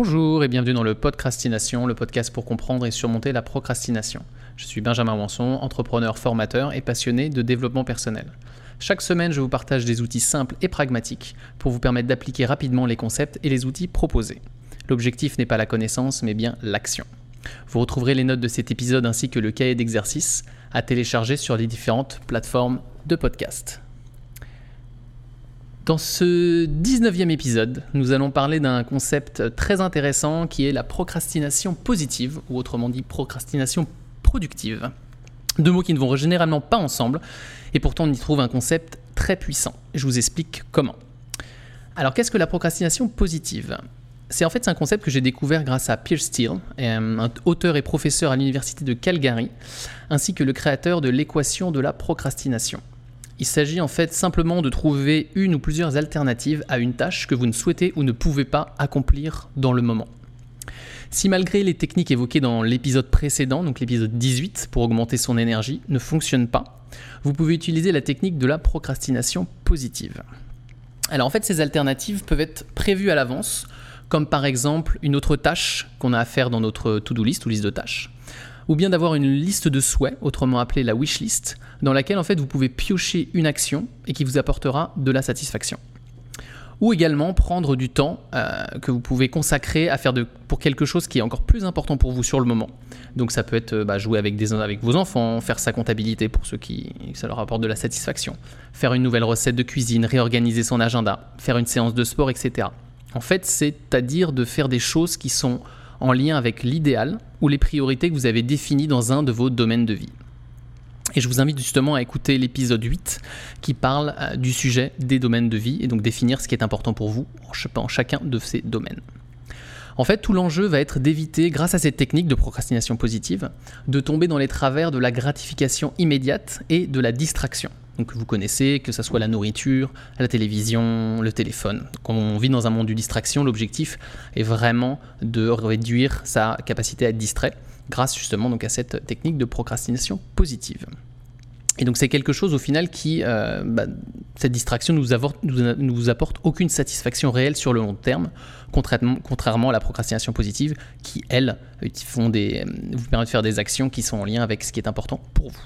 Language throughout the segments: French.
Bonjour et bienvenue dans le Podcastination, le podcast pour comprendre et surmonter la procrastination. Je suis Benjamin Wanson, entrepreneur, formateur et passionné de développement personnel. Chaque semaine, je vous partage des outils simples et pragmatiques pour vous permettre d'appliquer rapidement les concepts et les outils proposés. L'objectif n'est pas la connaissance, mais bien l'action. Vous retrouverez les notes de cet épisode ainsi que le cahier d'exercice à télécharger sur les différentes plateformes de podcast. Dans ce 19e épisode, nous allons parler d'un concept très intéressant qui est la procrastination positive, ou autrement dit procrastination productive. Deux mots qui ne vont généralement pas ensemble, et pourtant on y trouve un concept très puissant. Je vous explique comment. Alors qu'est-ce que la procrastination positive? C'est en fait un concept que j'ai découvert grâce à Pierce Steele, un auteur et professeur à l'université de Calgary, ainsi que le créateur de l'équation de la procrastination. Il s'agit en fait simplement de trouver une ou plusieurs alternatives à une tâche que vous ne souhaitez ou ne pouvez pas accomplir dans le moment. Si malgré les techniques évoquées dans l'épisode précédent, donc l'épisode 18 pour augmenter son énergie, ne fonctionne pas, vous pouvez utiliser la technique de la procrastination positive. Alors en fait ces alternatives peuvent être prévues à l'avance, comme par exemple une autre tâche qu'on a à faire dans notre to-do list ou liste de tâches ou bien d'avoir une liste de souhaits, autrement appelée la wish list, dans laquelle en fait vous pouvez piocher une action et qui vous apportera de la satisfaction. Ou également prendre du temps euh, que vous pouvez consacrer à faire de, pour quelque chose qui est encore plus important pour vous sur le moment. Donc ça peut être euh, bah, jouer avec, des, avec vos enfants, faire sa comptabilité pour ceux qui ça leur apporte de la satisfaction, faire une nouvelle recette de cuisine, réorganiser son agenda, faire une séance de sport, etc. En fait, c'est-à-dire de faire des choses qui sont en lien avec l'idéal ou les priorités que vous avez définies dans un de vos domaines de vie. Et je vous invite justement à écouter l'épisode 8 qui parle euh, du sujet des domaines de vie et donc définir ce qui est important pour vous en chacun de ces domaines. En fait, tout l'enjeu va être d'éviter, grâce à cette technique de procrastination positive, de tomber dans les travers de la gratification immédiate et de la distraction donc vous connaissez, que ce soit la nourriture, la télévision, le téléphone. Quand on vit dans un monde de distraction, l'objectif est vraiment de réduire sa capacité à être distrait grâce justement donc à cette technique de procrastination positive. Et donc c'est quelque chose au final qui, euh, bah, cette distraction ne nous, vous apporte aucune satisfaction réelle sur le long terme, contrairement, à la procrastination positive qui, elle, font des, vous permet de faire des actions qui sont en lien avec ce qui est important pour vous.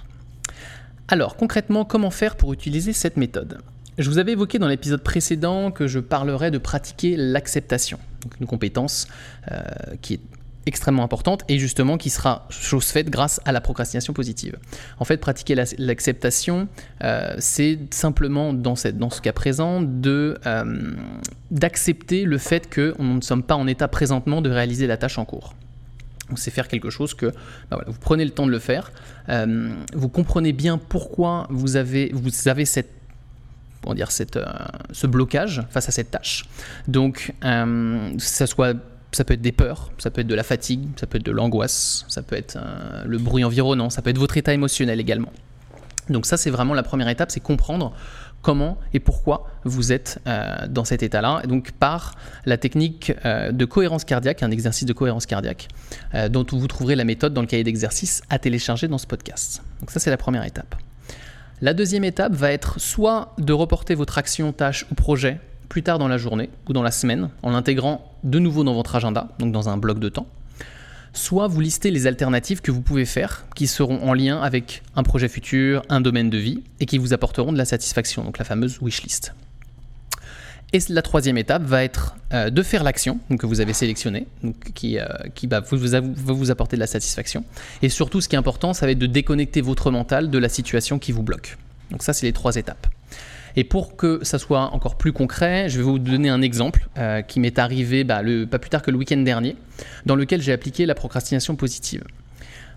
Alors concrètement, comment faire pour utiliser cette méthode? Je vous avais évoqué dans l'épisode précédent que je parlerais de pratiquer l'acceptation, une compétence euh, qui est extrêmement importante et justement qui sera chose faite grâce à la procrastination positive. En fait, pratiquer l'acceptation, euh, c'est simplement dans, ce cas présent euh, d'accepter le fait que nous ne sommes pas en état présentement de réaliser la tâche en cours c'est faire quelque chose que bah vous prenez le temps de le faire, euh, vous comprenez bien pourquoi vous avez, vous avez cette, dire, cette, euh, ce blocage face à cette tâche. Donc, euh, ça soit ça peut être des peurs, ça peut être de la fatigue, ça peut être de l'angoisse, ça peut être le bruit environnant, ça peut être votre état émotionnel également. Donc ça, c'est vraiment la première étape, c'est comprendre comment et pourquoi vous êtes euh, dans cet état-là. Donc par la technique euh, de cohérence cardiaque, un exercice de cohérence cardiaque, euh, dont vous trouverez la méthode dans le cahier d'exercice à télécharger dans ce podcast. Donc ça, c'est la première étape. La deuxième étape va être soit de reporter votre action, tâche ou projet plus tard dans la journée ou dans la semaine en l'intégrant de nouveau dans votre agenda, donc dans un bloc de temps soit vous listez les alternatives que vous pouvez faire qui seront en lien avec un projet futur, un domaine de vie et qui vous apporteront de la satisfaction, donc la fameuse wish list. Et la troisième étape va être euh, de faire l'action que vous avez sélectionnée, qui, euh, vous, va vous apporter de la satisfaction. Et surtout, ce qui est important, ça va être de déconnecter votre mental de la situation qui vous bloque. Donc ça, c'est les trois étapes. Et pour que ça soit encore plus concret, je vais vous donner un exemple euh, qui m'est arrivé bah, pas plus tard que le week-end dernier, dans lequel j'ai appliqué la procrastination positive.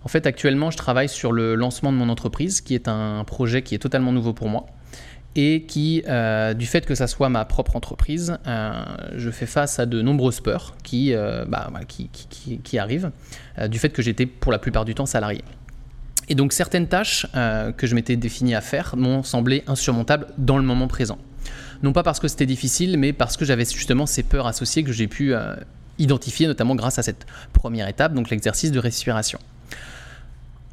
En fait, actuellement, je travaille sur le lancement de mon entreprise, qui est un projet qui est totalement nouveau pour moi. Et qui, euh, du fait que ça soit ma propre entreprise, euh, je fais face à de nombreuses peurs qui, bah, qui arrivent, du fait que j'étais pour la plupart du temps salarié. Et donc certaines tâches euh, que je m'étais défini à faire m'ont semblé insurmontables dans le moment présent. Non pas parce que c'était difficile, mais parce que j'avais justement ces peurs associées que j'ai pu euh, identifier, notamment grâce à cette première étape, donc l'exercice de respiration.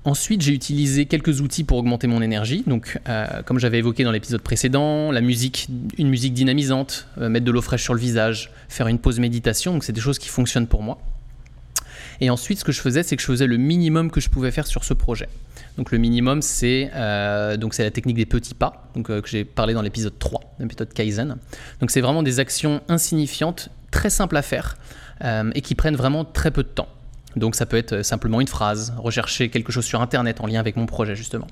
Ensuite, j'ai utilisé quelques outils pour augmenter mon énergie. Donc, euh, comme j'avais évoqué dans l'épisode précédent, la musique, une musique dynamisante, mettre de l'eau fraîche sur le visage, faire une pause méditation. Donc, c'est des choses qui fonctionnent pour moi. Et ensuite, ce que je faisais, c'est que je faisais le minimum que je pouvais faire sur ce projet. Donc, le minimum, c'est euh, la technique des petits pas, donc que j'ai parlé dans l'épisode 3, la méthode Kaizen. Donc, c'est vraiment des actions insignifiantes, très simples à faire et qui prennent vraiment très peu de temps. Donc ça peut être simplement une phrase, rechercher quelque chose sur Internet en lien avec mon projet justement.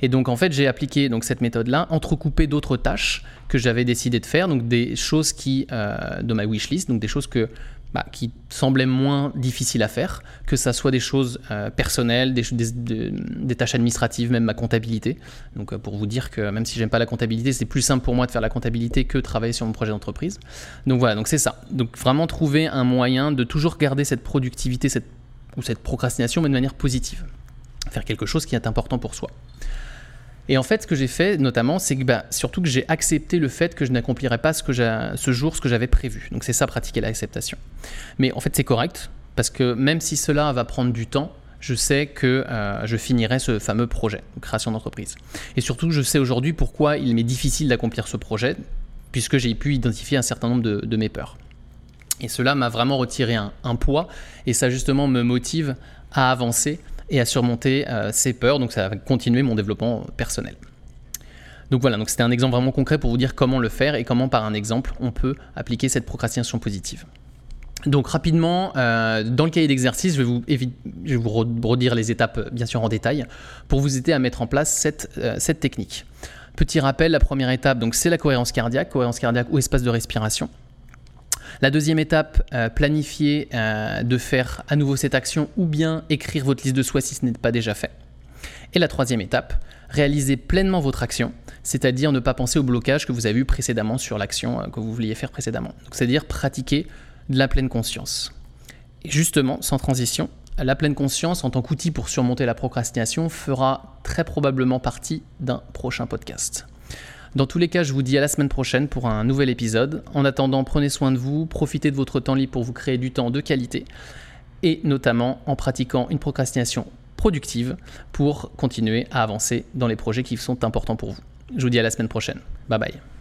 Et donc en fait j'ai appliqué donc cette méthode-là, entrecoupé d'autres tâches que j'avais décidé de faire, donc des choses qui euh, de ma wishlist, donc des choses que bah, qui semblaient moins difficiles à faire, que ça soit des choses euh, personnelles, des, tâches administratives, même ma comptabilité. Donc euh, pour vous dire que même si j'aime pas la comptabilité, c'est plus simple pour moi de faire la comptabilité que de travailler sur mon projet d'entreprise. Donc voilà, donc c'est ça. Donc vraiment trouver un moyen de toujours garder cette productivité cette, ou cette procrastination, mais de manière positive. Faire quelque chose qui est important pour soi. Et en fait, ce que j'ai fait notamment, c'est que bah, surtout que j'ai accepté le fait que je n'accomplirais pas ce, que jour ce que j'avais prévu. Donc c'est ça, pratiquer l'acceptation. Mais en fait, c'est correct, parce que même si cela va prendre du temps, je sais que euh, je finirai ce fameux projet, création d'entreprise. Et surtout, je sais aujourd'hui pourquoi il m'est difficile d'accomplir ce projet, puisque j'ai pu identifier un certain nombre de, mes peurs. Et cela m'a vraiment retiré un, poids, et ça justement me motive à avancer et à surmonter euh, ces peurs. Donc ça va continuer mon développement personnel. Donc voilà, donc c'était un exemple vraiment concret pour vous dire comment le faire et comment par un exemple on peut appliquer cette procrastination positive. Donc rapidement, euh, dans le cahier d'exercice, je vais vous, je vais vous redire les étapes bien sûr en détail pour vous aider à mettre en place cette, euh, cette technique. Petit rappel, la première étape, donc c'est la cohérence cardiaque, cohérence cardiaque ou espace de respiration. La deuxième étape, euh, planifier euh, de faire à nouveau cette action ou bien écrire votre liste de souhaits si ce n'est pas déjà fait. Et la troisième étape, réaliser pleinement votre action, c'est-à-dire ne pas penser au blocage que vous avez eu précédemment sur l'action euh, que vous vouliez faire précédemment. C'est-à-dire pratiquer de la pleine conscience. Et justement, sans transition, la pleine conscience en tant qu'outil pour surmonter la procrastination fera très probablement partie d'un prochain podcast. Dans tous les cas, je vous dis à la semaine prochaine pour un nouvel épisode. En attendant, prenez soin de vous, profitez de votre temps libre pour vous créer du temps de qualité et notamment en pratiquant une procrastination productive pour continuer à avancer dans les projets qui sont importants pour vous. Je vous dis à la semaine prochaine. Bye bye.